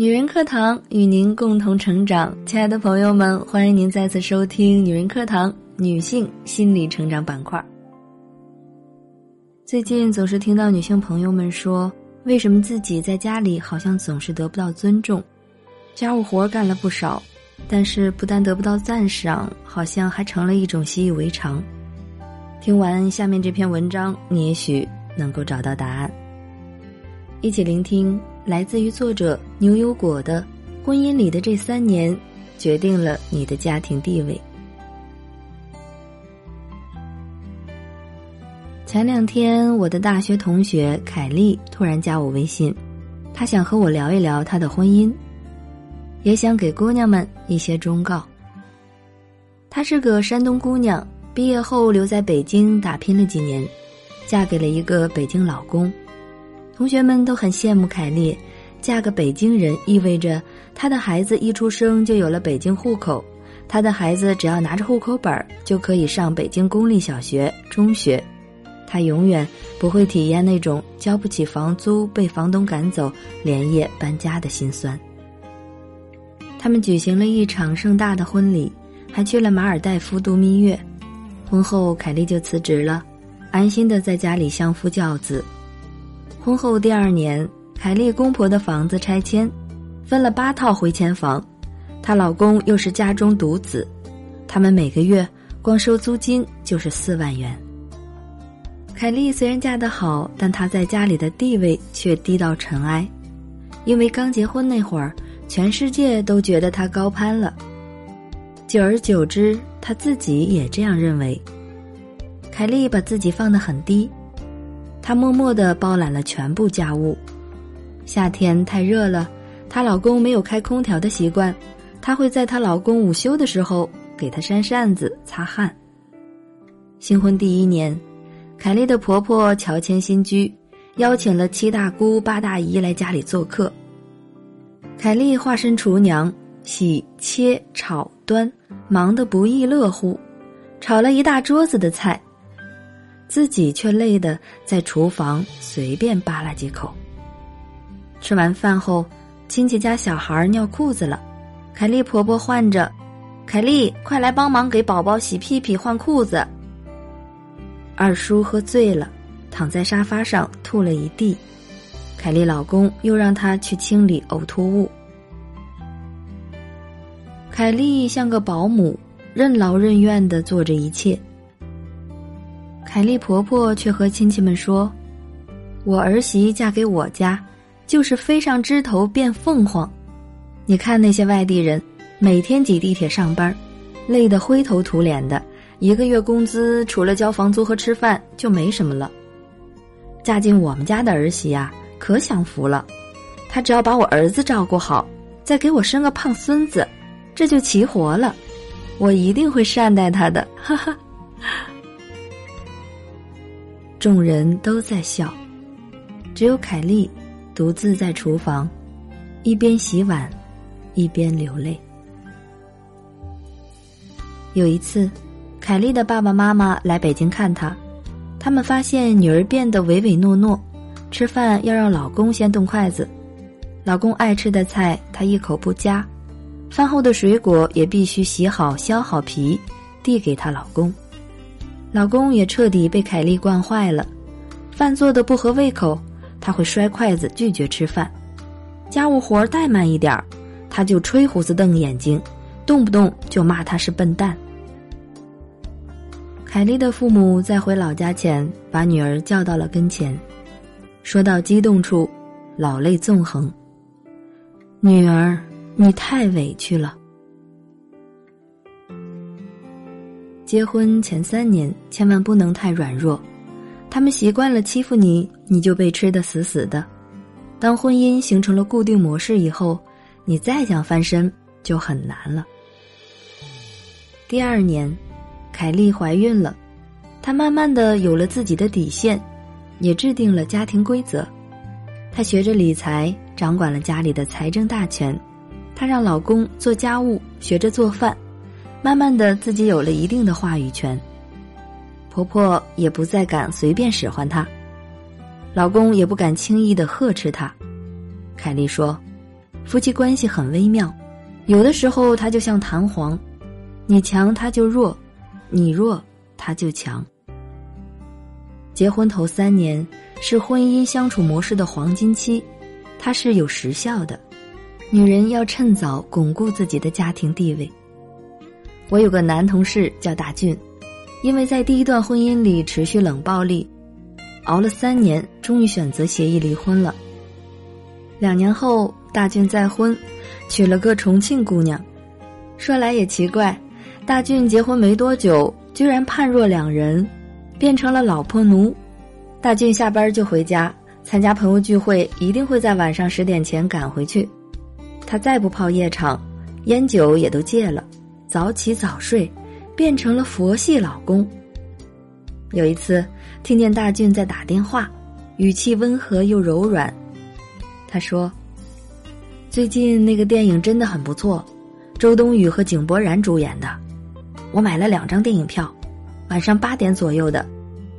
女人课堂与您共同成长，亲爱的朋友们，欢迎您再次收听女人课堂女性心理成长板块。最近总是听到女性朋友们说，为什么自己在家里好像总是得不到尊重，家务活干了不少，但是不但得不到赞赏，好像还成了一种习以为常。听完下面这篇文章，你也许能够找到答案。一起聆听。来自于作者牛油果的婚姻里的这三年，决定了你的家庭地位。前两天，我的大学同学凯丽突然加我微信，她想和我聊一聊她的婚姻，也想给姑娘们一些忠告。她是个山东姑娘，毕业后留在北京打拼了几年，嫁给了一个北京老公。同学们都很羡慕凯丽，嫁个北京人意味着她的孩子一出生就有了北京户口，她的孩子只要拿着户口本就可以上北京公立小学、中学，她永远不会体验那种交不起房租被房东赶走、连夜搬家的心酸。他们举行了一场盛大的婚礼，还去了马尔代夫度蜜月。婚后，凯莉就辞职了，安心的在家里相夫教子。婚后第二年，凯丽公婆的房子拆迁，分了八套回迁房，她老公又是家中独子，他们每个月光收租金就是四万元。凯丽虽然嫁得好，但她在家里的地位却低到尘埃，因为刚结婚那会儿，全世界都觉得她高攀了，久而久之，她自己也这样认为。凯丽把自己放得很低。她默默地包揽了全部家务。夏天太热了，她老公没有开空调的习惯，她会在她老公午休的时候给他扇扇子擦汗。新婚第一年，凯丽的婆婆乔迁新居，邀请了七大姑八大姨来家里做客。凯丽化身厨娘，洗切炒端，忙得不亦乐乎，炒了一大桌子的菜。自己却累得在厨房随便扒拉几口。吃完饭后，亲戚家小孩尿裤子了，凯丽婆婆唤着：“凯丽，快来帮忙给宝宝洗屁屁、换裤子。”二叔喝醉了，躺在沙发上吐了一地，凯丽老公又让他去清理呕吐物。凯丽像个保姆，任劳任怨的做着一切。凯丽婆婆却和亲戚们说：“我儿媳嫁给我家，就是飞上枝头变凤凰。你看那些外地人，每天挤地铁上班，累得灰头土脸的，一个月工资除了交房租和吃饭就没什么了。嫁进我们家的儿媳呀，可享福了。她只要把我儿子照顾好，再给我生个胖孙子，这就齐活了。我一定会善待她的。”哈哈。众人都在笑，只有凯莉独自在厨房，一边洗碗，一边流泪。有一次，凯莉的爸爸妈妈来北京看她，他们发现女儿变得唯唯诺诺，吃饭要让老公先动筷子，老公爱吃的菜她一口不夹，饭后的水果也必须洗好削好皮，递给她老公。老公也彻底被凯莉惯坏了，饭做的不合胃口，他会摔筷子拒绝吃饭；家务活怠慢一点儿，他就吹胡子瞪眼睛，动不动就骂他是笨蛋。凯莉的父母在回老家前，把女儿叫到了跟前，说到激动处，老泪纵横。女儿，你太委屈了。结婚前三年，千万不能太软弱。他们习惯了欺负你，你就被吃得死死的。当婚姻形成了固定模式以后，你再想翻身就很难了。第二年，凯莉怀孕了，她慢慢的有了自己的底线，也制定了家庭规则。她学着理财，掌管了家里的财政大权。她让老公做家务，学着做饭。慢慢的，自己有了一定的话语权，婆婆也不再敢随便使唤她，老公也不敢轻易的呵斥她。凯莉说：“夫妻关系很微妙，有的时候他就像弹簧，你强他就弱，你弱他就强。结婚头三年是婚姻相处模式的黄金期，它是有时效的，女人要趁早巩固自己的家庭地位。我有个男同事叫大俊，因为在第一段婚姻里持续冷暴力，熬了三年，终于选择协议离婚了。两年后，大俊再婚，娶了个重庆姑娘。说来也奇怪，大俊结婚没多久，居然判若两人，变成了老婆奴。大俊下班就回家，参加朋友聚会，一定会在晚上十点前赶回去。他再不泡夜场，烟酒也都戒了，早起早睡，变成了佛系老公。有一次，听见大俊在打电话，语气温和又柔软。他说：“最近那个电影真的很不错，周冬雨和井柏然主演的。我买了两张电影票，晚上八点左右的。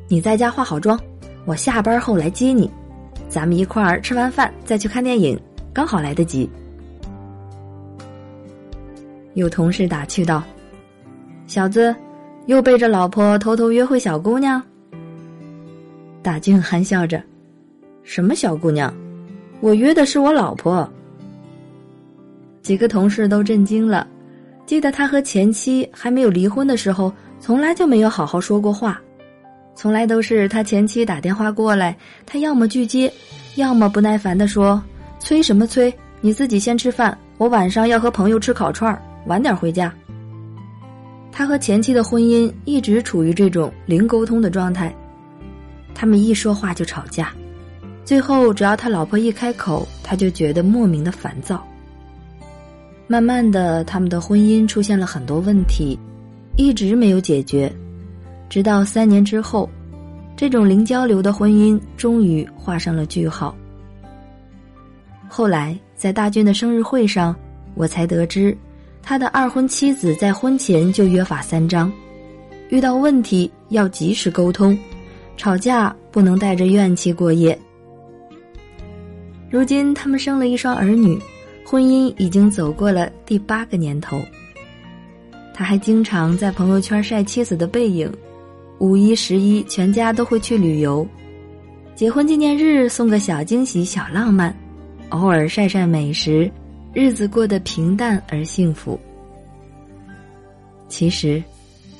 你在家化好妆，我下班后来接你，咱们一块儿吃完饭再去看电影，刚好来得及。”有同事打趣道：“小子，又背着老婆偷偷约会小姑娘。”大俊憨笑着：“什么小姑娘？”我约的是我老婆。几个同事都震惊了，记得他和前妻还没有离婚的时候，从来就没有好好说过话，从来都是他前妻打电话过来，他要么拒接，要么不耐烦的说：“催什么催？你自己先吃饭，我晚上要和朋友吃烤串儿，晚点回家。”他和前妻的婚姻一直处于这种零沟通的状态，他们一说话就吵架。最后，只要他老婆一开口，他就觉得莫名的烦躁。慢慢的，他们的婚姻出现了很多问题，一直没有解决。直到三年之后，这种零交流的婚姻终于画上了句号。后来，在大军的生日会上，我才得知，他的二婚妻子在婚前就约法三章：遇到问题要及时沟通，吵架不能带着怨气过夜。如今他们生了一双儿女，婚姻已经走过了第八个年头。他还经常在朋友圈晒妻子的背影，五一、十一全家都会去旅游，结婚纪念日送个小惊喜、小浪漫，偶尔晒晒美食，日子过得平淡而幸福。其实，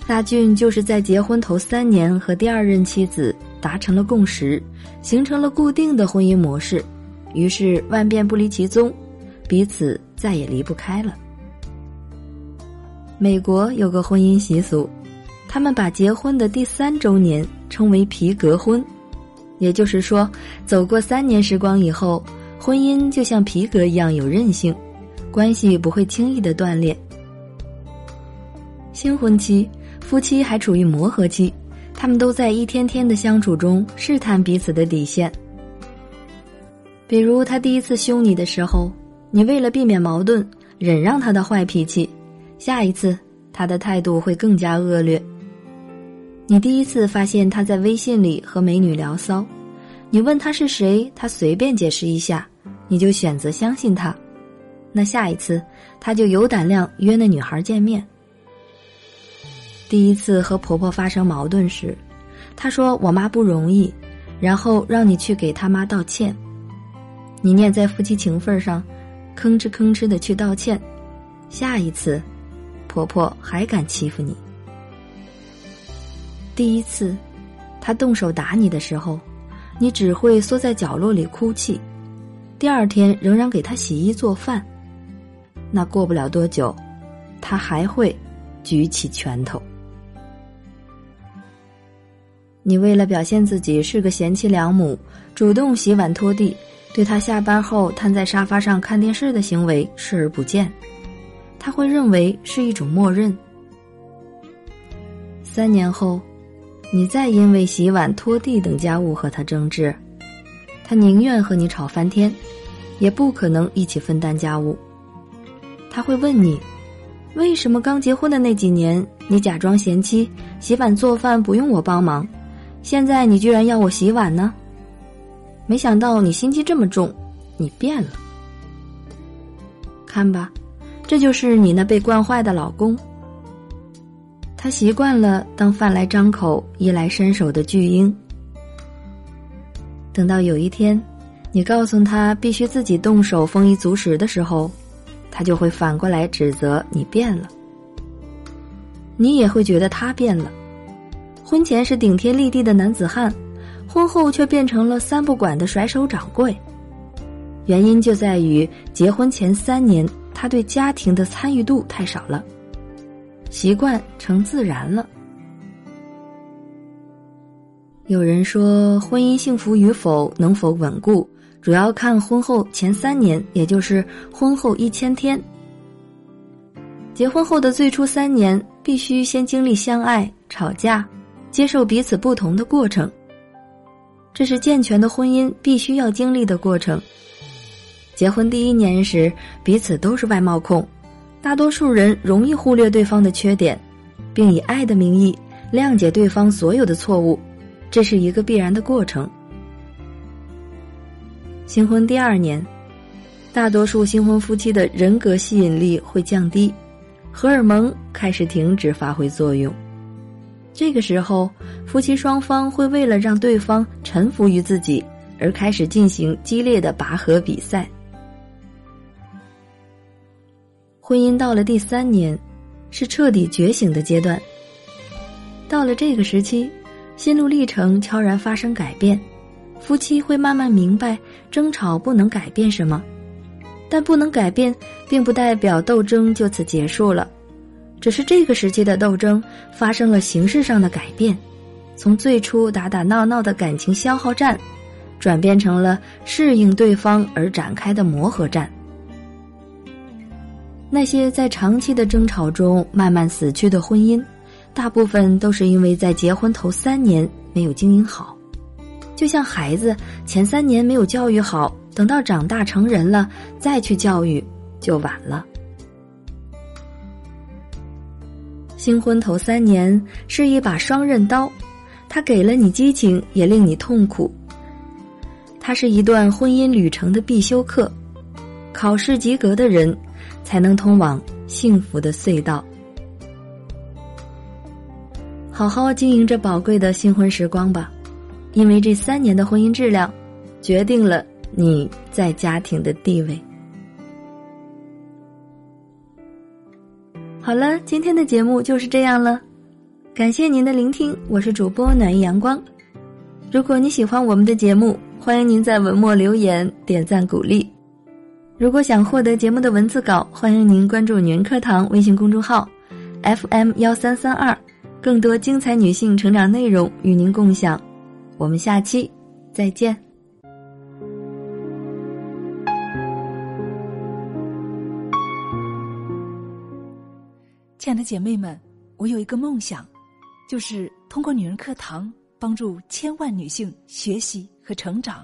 大俊就是在结婚头三年和第二任妻子达成了共识，形成了固定的婚姻模式。于是万变不离其宗，彼此再也离不开了。美国有个婚姻习俗，他们把结婚的第三周年称为“皮革婚”，也就是说，走过三年时光以后，婚姻就像皮革一样有韧性，关系不会轻易的断裂。新婚期，夫妻还处于磨合期，他们都在一天天的相处中试探彼此的底线。比如他第一次凶你的时候，你为了避免矛盾，忍让他的坏脾气，下一次他的态度会更加恶劣。你第一次发现他在微信里和美女聊骚，你问他是谁，他随便解释一下，你就选择相信他，那下一次他就有胆量约那女孩见面。第一次和婆婆发生矛盾时，他说我妈不容易，然后让你去给他妈道歉。你念在夫妻情分上，吭哧吭哧的去道歉，下一次，婆婆还敢欺负你。第一次，他动手打你的时候，你只会缩在角落里哭泣，第二天仍然给他洗衣做饭。那过不了多久，他还会举起拳头。你为了表现自己是个贤妻良母，主动洗碗拖地。对他下班后瘫在沙发上看电视的行为视而不见，他会认为是一种默认。三年后，你再因为洗碗、拖地等家务和他争执，他宁愿和你吵翻天，也不可能一起分担家务。他会问你，为什么刚结婚的那几年你假装贤妻，洗碗做饭不用我帮忙，现在你居然要我洗碗呢？没想到你心机这么重，你变了。看吧，这就是你那被惯坏的老公。他习惯了当饭来张口、衣来伸手的巨婴。等到有一天，你告诉他必须自己动手丰衣足食的时候，他就会反过来指责你变了。你也会觉得他变了。婚前是顶天立地的男子汉，婚后却变成了三不管的甩手掌柜。原因就在于结婚前三年，他对家庭的参与度太少了。习惯成自然了。有人说，婚姻幸福与否、能否稳固，主要看婚后前三年，也就是婚后一千天。结婚后的最初三年，必须先经历相爱、吵架、接受彼此不同的过程。这是健全的婚姻必须要经历的过程。结婚第一年时，彼此都是外貌控。大多数人容易忽略对方的缺点，并以爱的名义谅解对方所有的错误，这是一个必然的过程。新婚第二年，大多数新婚夫妻的人格吸引力会降低，荷尔蒙开始停止发挥作用。这个时候，夫妻双方会为了让对方臣服于自己，而开始进行激烈的拔河比赛。婚姻到了第三年，是彻底觉醒的阶段。到了这个时期，心路历程悄然发生改变，夫妻会慢慢明白，争吵不能改变什么，但不能改变，并不代表斗争就此结束了，只是这个时期的斗争发生了形式上的改变，从最初打打闹闹的感情消耗战，转变成了适应对方而展开的磨合战。那些在长期的争吵中慢慢死去的婚姻，大部分都是因为在结婚头三年没有经营好，就像孩子前三年没有教育好，等到长大成人了再去教育就晚了。新婚头三年是一把双刃刀，它给了你激情，也令你痛苦。它是一段婚姻旅程的必修课，考试及格的人。才能通往幸福的隧道。好好经营着宝贵的新婚时光吧，因为这三年的婚姻质量，决定了你在家庭的地位。好了，今天的节目就是这样了，感谢您的聆听，我是主播暖意阳光。如果你喜欢我们的节目，欢迎您在文末留言点赞鼓励。如果想获得节目的文字稿，欢迎您关注“女人课堂”微信公众号，FM 幺三三二，更多精彩女性成长内容与您共享。我们下期再见。亲爱的姐妹们，我有一个梦想，就是通过“女人课堂”帮助千万女性学习和成长。